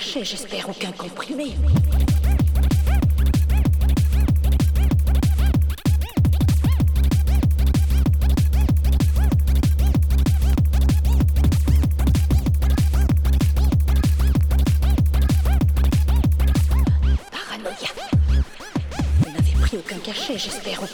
j'espère aucun comprimé. Paranoïa. Vous n'avez pris aucun cachet, j'espère aucun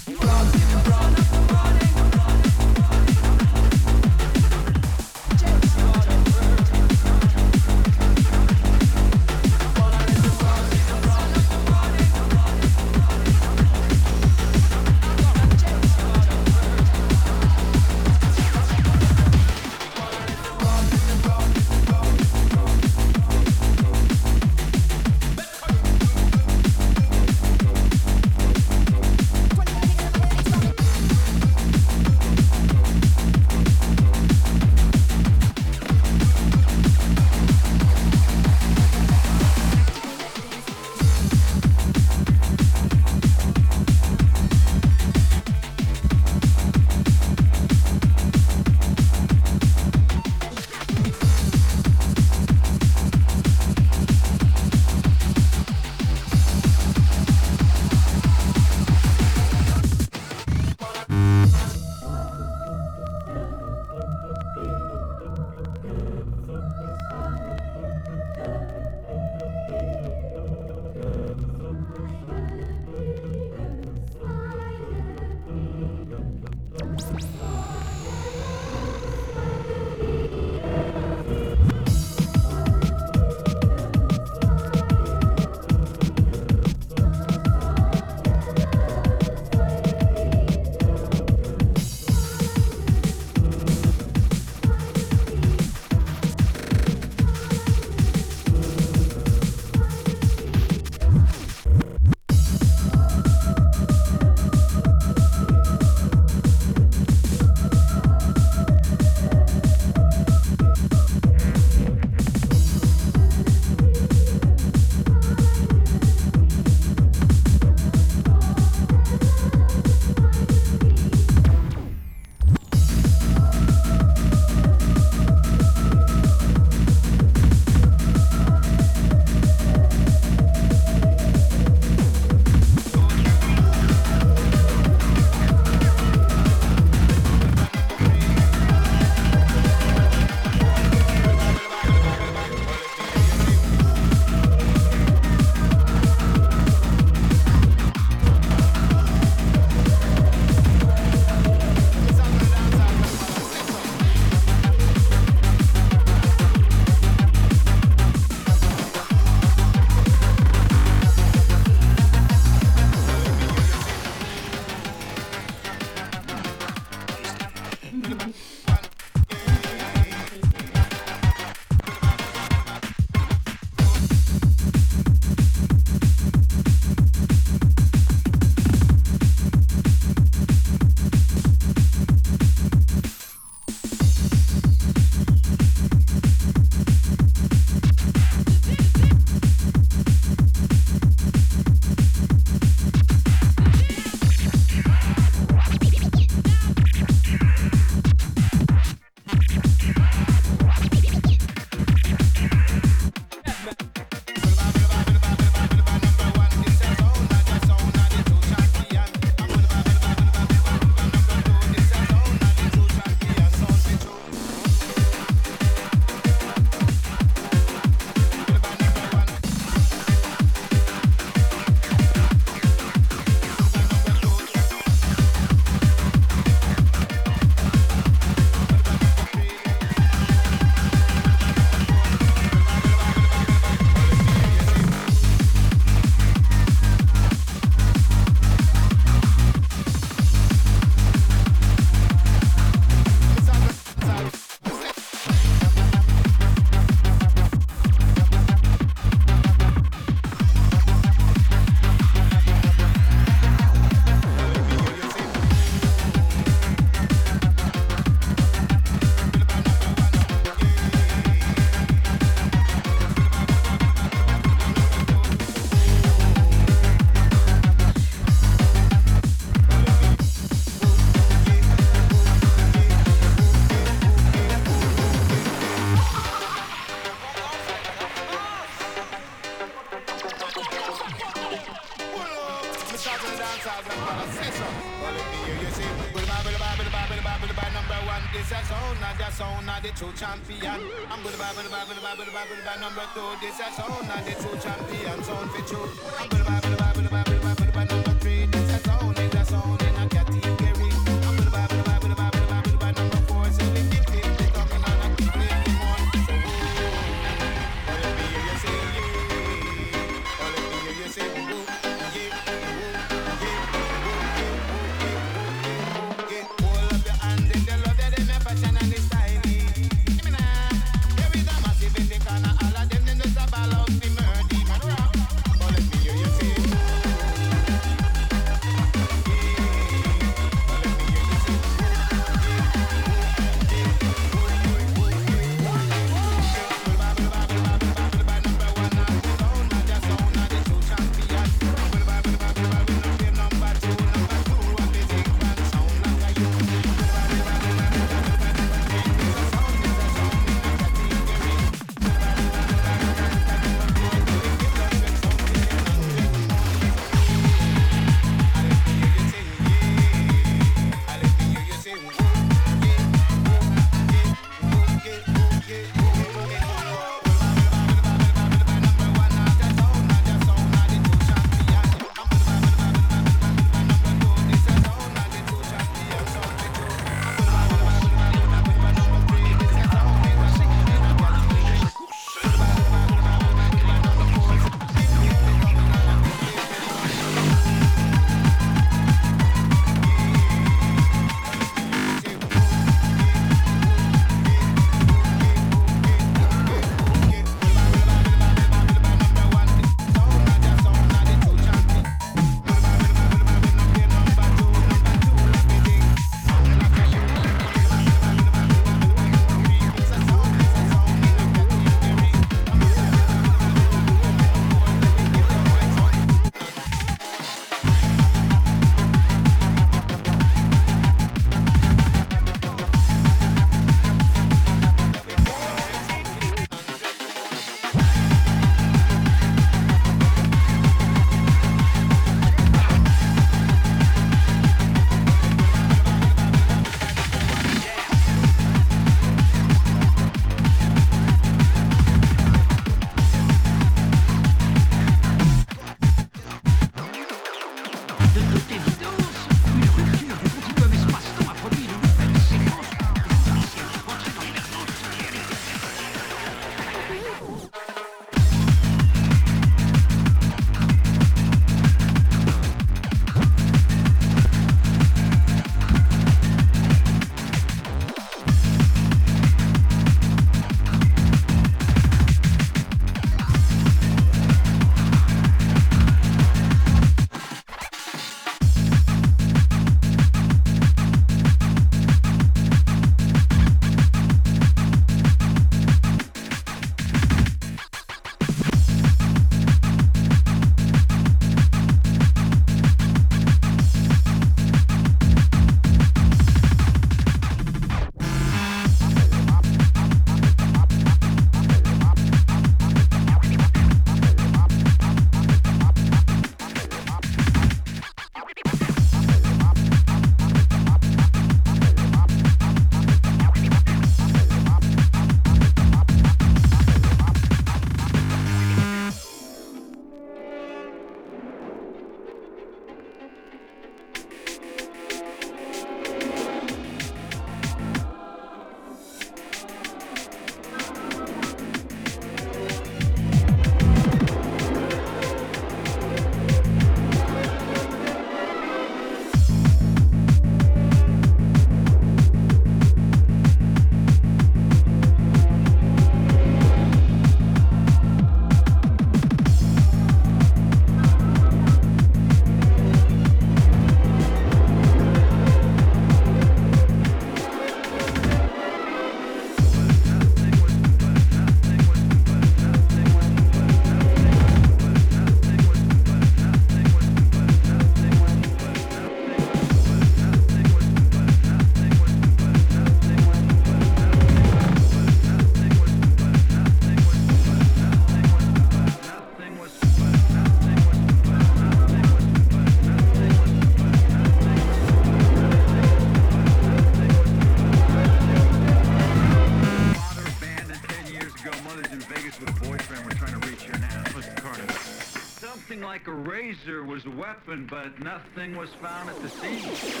weapon, but nothing was found at the scene.